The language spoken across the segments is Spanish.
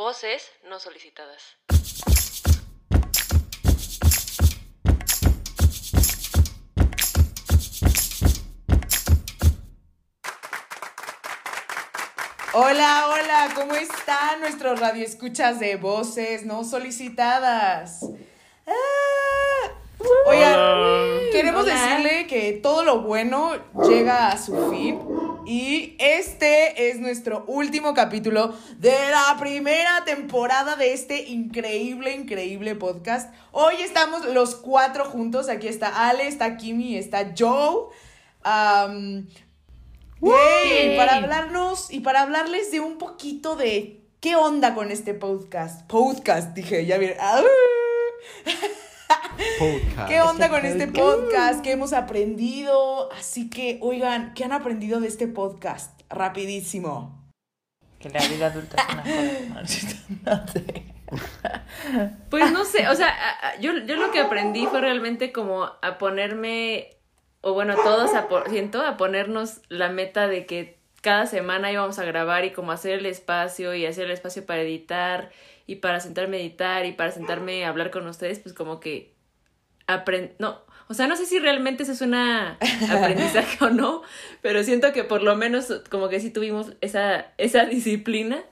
Voces no solicitadas. Hola, hola, ¿cómo están nuestros radioescuchas de voces no solicitadas? Ah, Oigan, queremos decirle que todo lo bueno llega a su fin y este es nuestro último capítulo de la primera temporada de este increíble, increíble podcast. Hoy estamos los cuatro juntos, aquí está Ale, está Kimi, está Joe. Yay, para hablarnos y para hablarles de un poquito de qué onda con este podcast. Podcast, dije, ya vieron. Podcast. ¿Qué onda con este podcast? ¿Qué hemos aprendido? Así que, oigan, ¿qué han aprendido de este podcast? Rapidísimo. Que la vida adulta es una joda. Pues no sé, o sea, yo, yo lo que aprendí fue realmente como a ponerme, o bueno, todos a, siento, a ponernos la meta de que cada semana íbamos a grabar y como hacer el espacio y hacer el espacio para editar y para sentarme a editar y para sentarme a hablar con ustedes, pues como que aprend... No, o sea, no sé si realmente eso es una aprendizaje o no, pero siento que por lo menos como que sí tuvimos esa, esa disciplina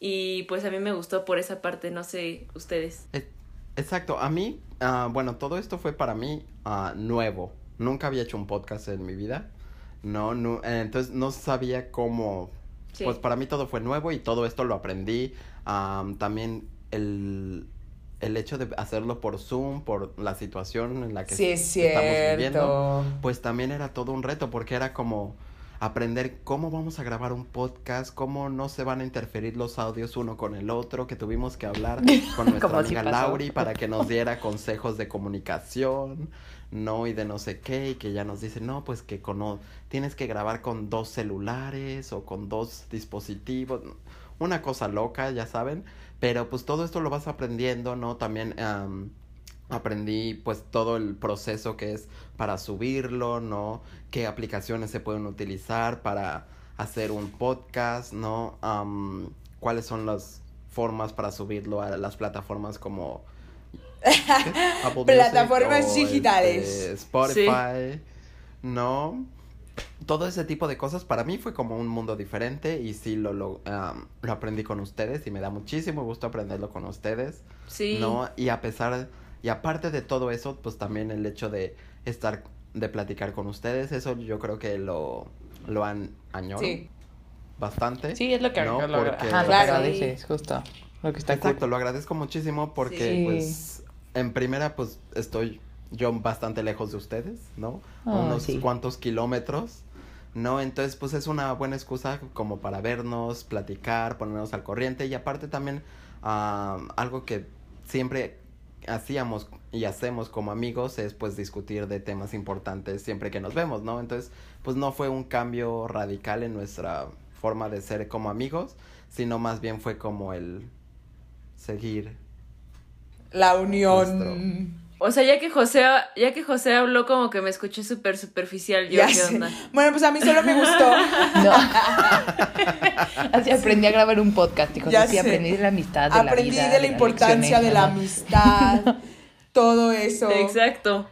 y pues a mí me gustó por esa parte, no sé ustedes. E- Exacto, a mí, ah, bueno, todo esto fue para mí ah, nuevo. Nunca había hecho un podcast en mi vida. No, no, eh, entonces no sabía cómo. Sí. Pues para mí todo fue nuevo y todo esto lo aprendí. Am, también el, el hecho de hacerlo por Zoom, por la situación en la que Sí, es estamos viviendo, pues también era todo un reto porque era como aprender cómo vamos a grabar un podcast, cómo no se van a interferir los audios uno con el otro, que tuvimos que hablar con nuestra si amiga. Lauri para que nos diera consejos de comunicación, no y de no sé qué, y que ya nos dice, no, pues que con tienes que grabar con dos celulares o con dos dispositivos, una cosa loca, ya saben, pero pues todo esto lo vas aprendiendo, ¿no? También am, aprendí pues todo el proceso que es para subirlo, ¿no? Qué aplicaciones se pueden utilizar para hacer un podcast, ¿no? Cuáles son las formas para subirlo a las plataformas como. Apple Plataformas digitales. este, Spotify, ¿no? Todo ese tipo de cosas para mí fue como un mundo diferente y sí lo, lo, aprendí con ustedes y me da muchísimo gusto aprenderlo con ustedes. Sí. ¿no? Y a pesar, y aparte de todo eso, pues también el hecho de estar, de platicar con ustedes, eso yo creo que lo, lo han añoro Sí. bastante. Sí, es lo que, ¿no? lo, Porque- ajá, lo que Claro. agradeces, justo. Lo que está Exacto, cool. lo agradezco muchísimo porque Sí. pues en primera pues estoy yo bastante lejos de ustedes, ¿no? Ah, unos sí. cuantos kilómetros, ¿no? Entonces pues es una buena excusa como para vernos, platicar, ponernos al corriente y aparte también algo que siempre hacíamos y hacemos como amigos es pues discutir de temas importantes siempre que nos vemos, ¿no? Entonces pues no fue un cambio radical en nuestra forma de ser como amigos, sino más bien fue como el seguir. La unión. O sea, ya que José, ya que José habló como que me escuché súper superficial, yo Ya qué sé. onda. Bueno, pues a mí solo me gustó. No. Así aprendí a grabar un podcast, dijo. Ya sí, sé. aprendí de la amistad, de Aprendí la vida. de la importancia de la amistad, todo eso. Exacto.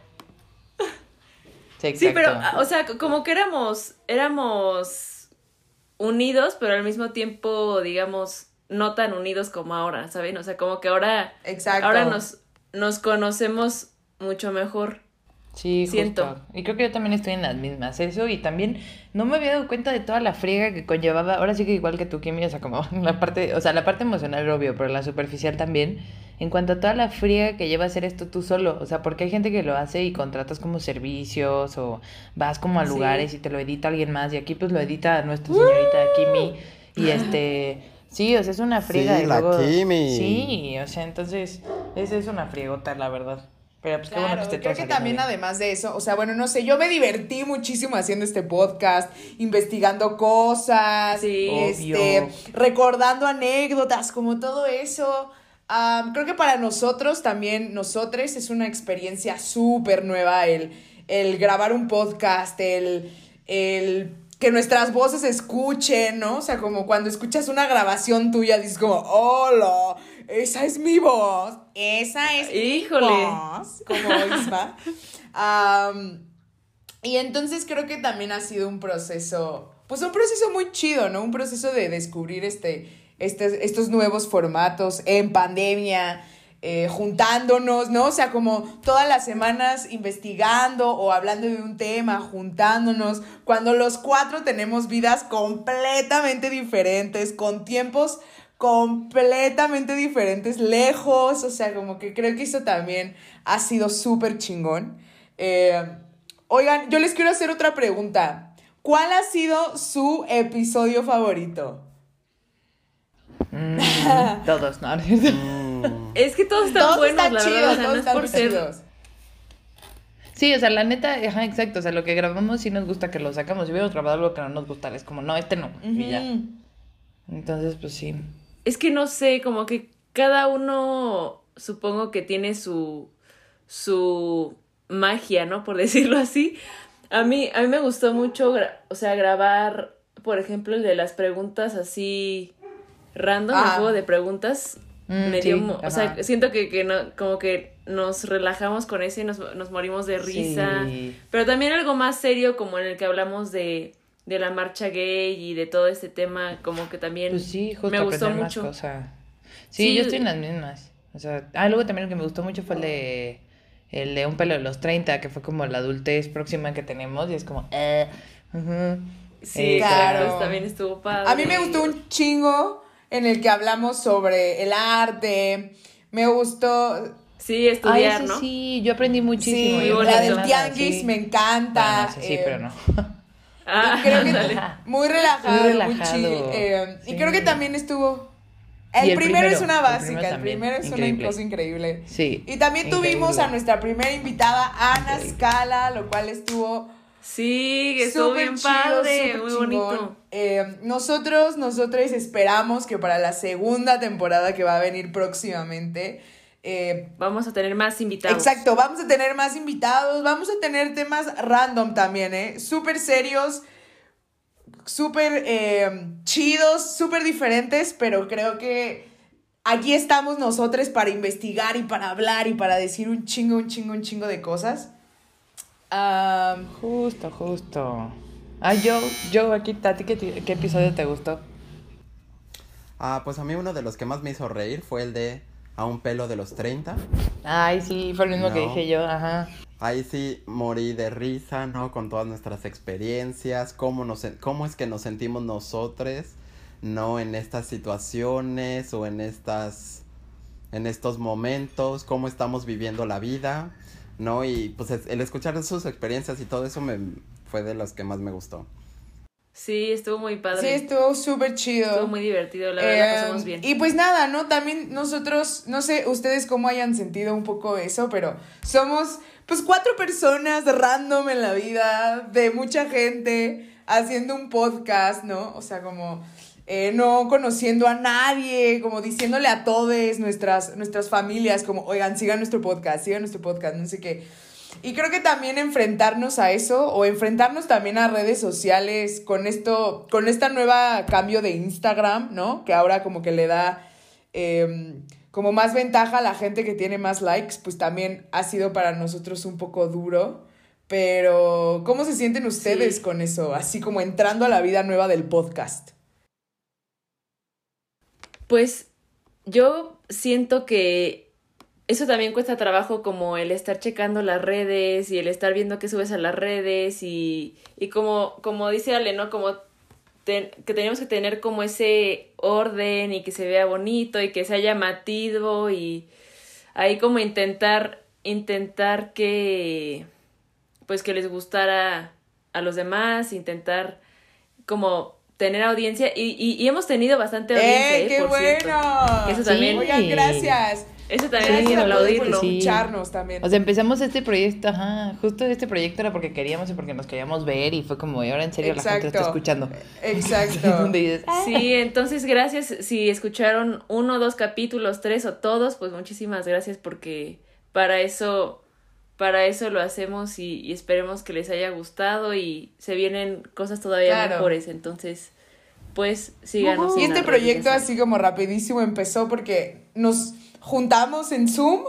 Sí, Sí, pero, exacto. o sea, como que éramos, éramos unidos, pero al mismo tiempo, digamos, no tan unidos como ahora, ¿saben? O sea, como que ahora, Exacto. ahora nos, nos conocemos mucho mejor. Sí, Siento. justo. Y creo que yo también estoy en las mismas. Eso, y también no me había dado cuenta de toda la friega que conllevaba. Ahora sí que igual que tú, Kimi, o sea, como la parte, o sea, la parte emocional, obvio, pero la superficial también. En cuanto a toda la friega que lleva a hacer esto tú solo. O sea, porque hay gente que lo hace y contratas como servicios o vas como a Sí. lugares y te lo edita alguien más. Y aquí pues lo edita nuestra señorita Kimi. Y este. Sí, o sea, es una friega. Sí, y la luego- Kimi. Sí, o sea, entonces, esa es una friegota, la verdad. Pero pues qué bueno Claro, que esté creo que también bien. además de eso, o sea, bueno, no sé, yo me divertí muchísimo haciendo este podcast, investigando cosas, Sí. este, Obvio. recordando anécdotas, como todo eso. Creo que para nosotros también, nosotros, es una experiencia súper nueva el, el grabar un podcast, el, el que nuestras voces escuchen, ¿no? O sea, como cuando escuchas una grabación tuya, dices como, hola, esa es mi voz, esa es Híjole. mi voz, como Isma. Y entonces creo que también ha sido un proceso, pues un proceso muy chido, ¿no? Un proceso de descubrir este, este, estos nuevos formatos en pandemia, eh, juntándonos, ¿no? O sea, como todas las semanas investigando o hablando de un tema, juntándonos, cuando los cuatro tenemos vidas completamente diferentes, con tiempos completamente diferentes, lejos, o sea, como que creo que eso también ha sido súper chingón. Eh, oigan, yo les quiero hacer otra pregunta. ¿Cuál ha sido su episodio favorito? Mm, todos, ¿no? Es que todos están Todos buenos, están la chidos, verdad, o sea, todos no es están por ser... chidos. Sí, o sea, la neta, ajá, exacto. O sea, lo que grabamos sí nos gusta que lo sacamos. Si hubiéramos grabado algo que no nos gustara, es como, no, este no. Y ya. Entonces, pues sí. Es que no sé, como que cada uno supongo que tiene su su magia, ¿no? Por decirlo así. A mí a mí me gustó mucho, o sea, grabar, por ejemplo, el de las preguntas así random, el Ah. juego de preguntas. Mm, me sí, dio, o sea, siento que, que no, como que nos relajamos con ese y nos, nos morimos de risa. Sí. Pero también algo más serio, como en el que hablamos de, de la marcha gay y de todo este tema, como que también Pues sí, justo me gustó mucho. más. Sí, Sí. yo estoy en las mismas. O sea, ah, luego también lo que me gustó mucho fue el de el de un pelo de los 30, que fue como la adultez próxima que tenemos y es como eh. Sí, Eh, claro. claro, también estuvo padre. A mí me gustó un chingo en el que hablamos sobre el arte. Me gustó. Sí, Ay, estudiar, ese ¿no? sí, yo aprendí muchísimo. Sí, la del tianguis sí. me encanta. Bueno, sí, sí, eh, pero no. Ah, Creo que muy relajado, Muy muy, relajado, chill. eh, Y creo que también estuvo. El, el primero, primero, es una el básica, primero el primero es increíble. una cosa increíble. Sí. Y también tuvimos a nuestra primera invitada, Ana Increíble. Scala, lo cual estuvo Sí, que estuvo súper bien chido, padre, muy chingón. bonito. Eh, nosotros, nosotros esperamos que para la segunda temporada que va a venir próximamente, eh, Vamos a tener más invitados. Exacto, vamos a tener más invitados, vamos a tener temas random también, ¿eh? Súper serios, súper eh, chidos, súper diferentes, pero creo que aquí estamos nosotros para investigar y para hablar y para decir un chingo, un chingo, un chingo de cosas. Am, Justo, justo. Ah, yo, yo aquí, Tati, ¿qué, qué episodio te gustó? Ah, pues a mí uno de los que más me hizo reír fue el de A un pelo de los 30. Ay, sí, fue el mismo que dije yo, ajá. Ahí sí morí de risa, ¿no? Con todas nuestras experiencias, cómo, nos, cómo es que nos sentimos nosotros, ¿no? En estas situaciones o en estas, en estos momentos, cómo estamos viviendo la vida, ¿no? Y pues es- el escuchar sus experiencias y todo eso me fue de los que más me gustó. Sí, estuvo muy padre. sí, estuvo súper chido. Estuvo muy divertido, la verdad, Eh, pasamos bien. Y pues nada, ¿no? También nosotros, no sé ustedes cómo hayan sentido un poco eso, pero somos pues cuatro personas random en la vida, de mucha gente, haciendo un podcast, ¿no? O sea, como eh, no conociendo a nadie, como diciéndole a todos nuestras, nuestras familias, como, oigan, sigan nuestro podcast, sigan nuestro podcast, no sé qué. Y creo que también enfrentarnos a eso o enfrentarnos también a redes sociales con esto, con esta nueva cambio de Instagram, ¿no? Que ahora como que le da eh, como más ventaja a la gente que tiene más likes, pues también ha sido para nosotros un poco duro. Pero, ¿cómo se sienten ustedes Sí. con eso? Así como entrando a la vida nueva del podcast. Pues yo siento que eso también cuesta trabajo como el estar checando las redes y el estar viendo qué subes a las redes y, y como, como dice Ale, ¿no? Como que tenemos que tener como ese orden y que se vea bonito y que sea llamativo y ahí como intentar, intentar que pues que les gustara a los demás, intentar como tener audiencia y, y, y hemos tenido bastante audiencia, ¡Eh, ¿eh? qué por cierto. bueno! Eso Sí. también. Oigan, gracias. Eso también todos por aplaudirlo. Sí. escucharnos también. O sea, empezamos este proyecto, ajá, justo este proyecto era porque queríamos y porque nos queríamos ver y fue como, y ahora en serio la gente lo está Exacto. escuchando. Exacto. "Ah". Sí, entonces gracias si escucharon uno, dos capítulos, tres o todos, pues muchísimas gracias porque para eso para eso lo hacemos y, y esperemos que les haya gustado y se vienen cosas todavía Claro. mejores, entonces pues síganos. Y este proyecto así como rapidísimo empezó porque nos juntamos en Zoom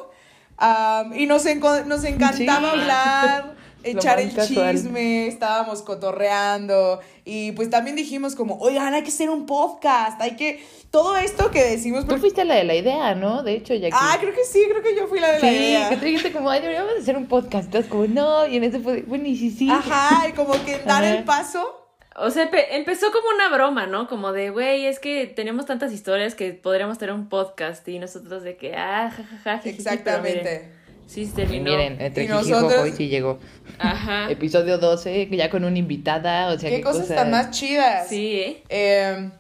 y nos, enco- nos encantaba Sí. hablar, echar el casual. chisme, estábamos cotorreando y pues también dijimos como, oigan, hay que hacer un podcast, hay que... Todo esto que decimos... Tú porque- fuiste la de la idea, ¿no? De hecho, Jackie. Ah, creo que sí, creo que yo fui la de la Sí, idea. que tú dijiste como, ay, deberíamos hacer un podcast. Entonces, como, no, y en ese fue, bueno, y sí, sí. Ajá, y como que dar Ajá. el paso. O sea, empe- empezó como una broma, ¿no? Como de, güey, es que tenemos tantas historias que podríamos tener un podcast y nosotros de que, ah, jajaja, pero miren, Exactamente. Sí se Y terminó. miren, entre Y nosotros- Jojo y sí llegó. Ajá. Episodio 12, ya con una invitada, o sea, Qué cosas tan más chidas. Sí, ¿eh? Eh,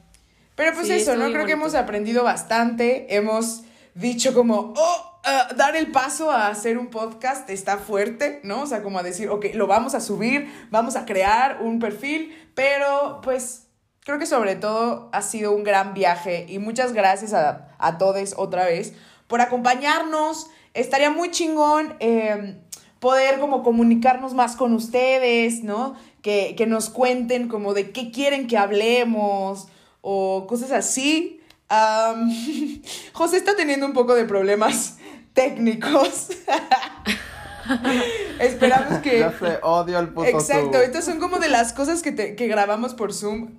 pero pues Sí, eso, ¿no? Creo que hemos aprendido bastante. Hemos dicho como, oh, ah, dar el paso a hacer un podcast está fuerte, ¿no? O sea, como a decir, ok, lo vamos a subir, vamos a crear un perfil, pero pues creo que sobre todo ha sido un gran viaje y muchas gracias a, a todos otra vez por acompañarnos. Estaría muy chingón. eh, poder como comunicarnos más con ustedes, ¿no? Que, que nos cuenten como de qué quieren que hablemos o cosas así. José está teniendo un poco de problemas técnicos. Esperamos que... Ya sé, odio el puto Exacto, estas son como de las cosas que, te- que grabamos por Zoom.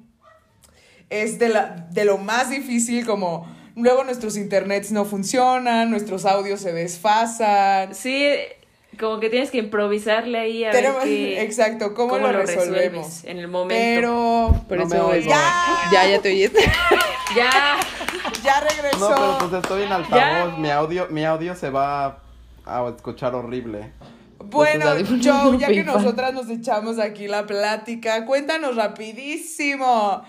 Es de, la, de lo más difícil, como luego nuestros internets no funcionan, nuestros audios se desfasan. Sí, como que tienes que improvisarle ahí a Tenemos- ver qué, exacto, ¿cómo, lo, resolvemos? resuelves en el momento. Pero Por No eso me es- oigo. ¡Ya! ya, ya te oyes. Ya, ya regresó. No, pero pues estoy en altavoz. Mi audio, mi audio se va a escuchar horrible. Bueno, Joe, ya que nosotras nos echamos aquí la plática, cuéntanos rapidísimo.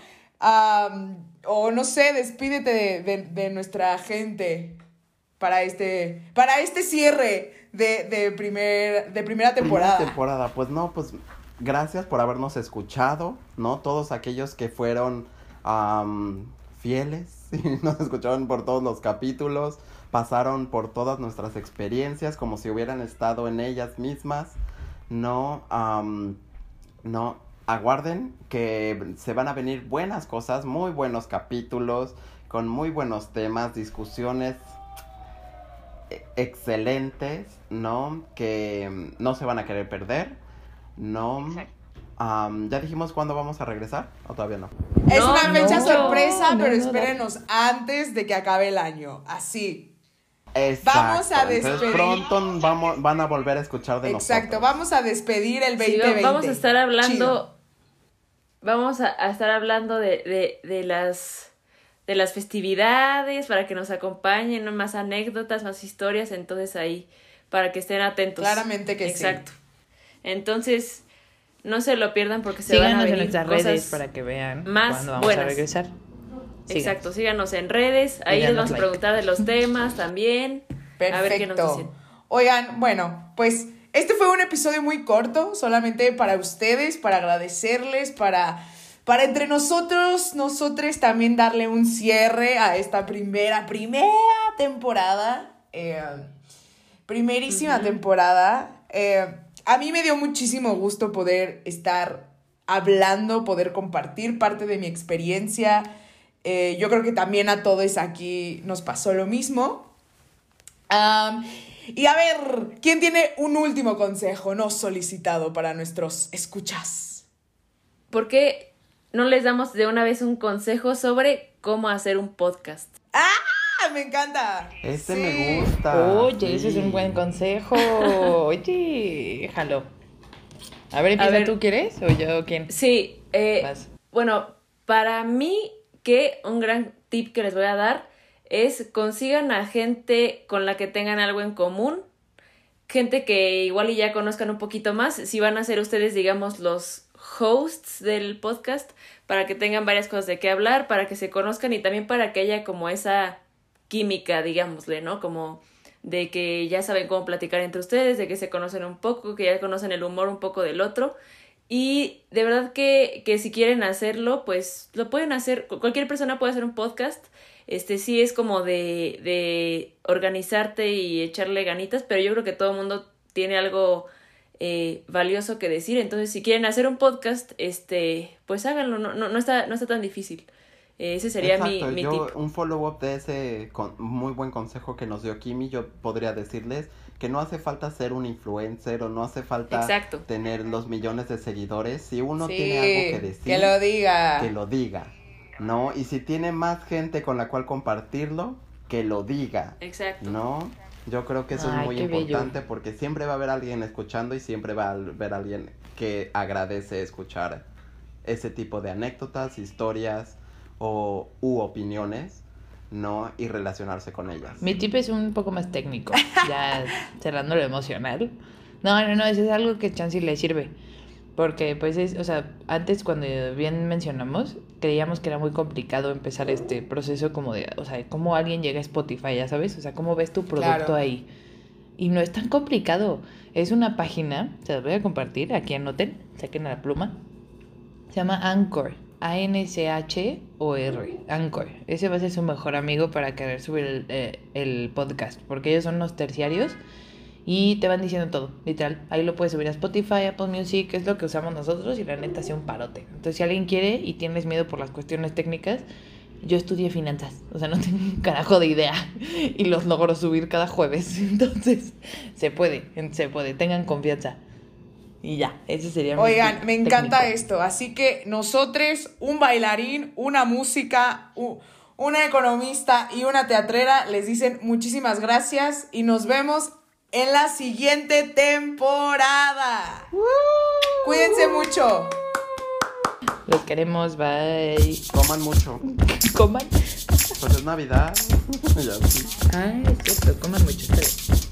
O no sé, despídete de, de- de nuestra gente para este, para este cierre de, de, primer, de primera temporada. Primera temporada. Pues no, pues gracias por habernos escuchado, ¿no? Todos aquellos que fueron fieles y nos escucharon por todos los capítulos, pasaron por todas nuestras experiencias como si hubieran estado en ellas mismas, ¿no? No, aguarden que se van a venir buenas cosas, muy buenos capítulos, con muy buenos temas, discusiones e- excelentes, ¿no? Que mm, no se van a querer perder, ¿no? Am, ¿Ya dijimos cuándo vamos a regresar? ¿O todavía no? Es No, una fecha no, sorpresa, no, pero no, espérenos antes de que acabe el año. Así. Exacto. Vamos a Entonces despedir. pronto vamos, van a volver a escuchar de Exacto. nosotros. Vamos a despedir el sí, 2020. va- vamos a estar hablando, Chido. Vamos a, a estar hablando de, de, de las de las festividades para que nos acompañen, ¿no? más anécdotas, más historias, entonces ahí para que estén atentos. Claramente que sí. Exacto. Entonces, no se lo pierdan porque se van a Síganos en venir nuestras cosas redes para que vean más cuándo vamos buenas. a regresar. Exacto, síganos en redes, ahí les vamos a like. preguntar de los temas también. A ver qué nos Perfecto. dicen. Oigan, bueno, pues este fue un episodio muy corto, solamente para ustedes, para agradecerles, para, para entre nosotros, nosotros también darle un cierre a esta primera, primera temporada. eh, primerísima temporada. Eh, a mí me dio muchísimo gusto poder estar hablando, poder compartir parte de mi experiencia. Eh, yo creo que también a todos aquí nos pasó lo mismo. Y a ver, ¿quién tiene un último consejo no solicitado para nuestros escuchas? ¿Por qué no les damos de una vez un consejo sobre cómo hacer un podcast? ¡Ah! Me encanta. Ese Sí. me gusta. Oye, ese es un buen consejo. Oye, déjalo. A ver, empieza ver. tú, ¿quieres? ¿O yo quién? Sí, eh, bueno, para mí que un gran tip que les voy a dar es consigan a gente con la que tengan algo en común, gente que igual y ya conozcan un poquito más, si van a ser ustedes, digamos, los hosts del podcast, para que tengan varias cosas de qué hablar, para que se conozcan y también para que haya como esa química, digámosle, ¿no? Como de que ya saben cómo platicar entre ustedes, de que se conocen un poco, que ya conocen el humor un poco del otro. Y de verdad que, que si quieren hacerlo, pues lo pueden hacer. Cu- Cualquier persona puede hacer un podcast. Este sí es como de, de organizarte y echarle ganitas, pero yo creo que todo el mundo tiene algo eh, valioso que decir. Entonces, si quieren hacer un podcast, este, pues háganlo, no, no, no, está, no está tan difícil. Eh, ese sería mi, mi yo, tip. Un follow-up de ese con- muy buen consejo que nos dio Kimi, yo podría decirles que no hace falta ser un influencer o no hace falta Exacto. tener los millones de seguidores. Si uno Sí, tiene algo que decir, que lo diga. que lo diga, ¿no? Y si tiene más gente con la cual compartirlo, que lo diga, Exacto. ¿no? Yo creo que eso Ay, es muy bello. importante porque siempre va a haber alguien escuchando y siempre va a haber alguien que agradece escuchar ese tipo de anécdotas, historias o u opiniones, ¿no? Y relacionarse con ellas. Mi tip es un poco más técnico, ya cerrando lo emocional. No, no, no, eso es algo que Chansey le sirve. Porque, pues, es, o sea, antes cuando bien mencionamos, creíamos que era muy complicado empezar este proceso como de, o sea, cómo alguien llega a Spotify, ya sabes, o sea, cómo ves tu producto Claro. ahí. Y no es tan complicado. Es una página, se las voy a compartir, aquí anoten, saquen la pluma. Se llama Anchor. A-N-C-H-O-R. Anchor. Ese va a ser su mejor amigo para querer subir el, eh, el podcast. Porque ellos son los terciarios y te van diciendo todo, literal. Ahí lo puedes subir a Spotify, Apple Music, es lo que usamos nosotros y la neta hace un parote. Entonces, si alguien quiere y tienes miedo por las cuestiones técnicas, yo estudié finanzas. O sea, no tengo un carajo de idea y los logro subir cada jueves. Entonces, se puede, se puede. Tengan confianza. Y ya, ese sería mi Oigan, me encanta técnico. esto. Así que nosotros, un bailarín, una música, una economista y una teatrera les dicen muchísimas gracias y nos vemos en la siguiente temporada. Cuídense mucho. Los queremos, bye. Coman mucho. Coman. Pues es Navidad. Ah, es cierto, coman mucho. bien.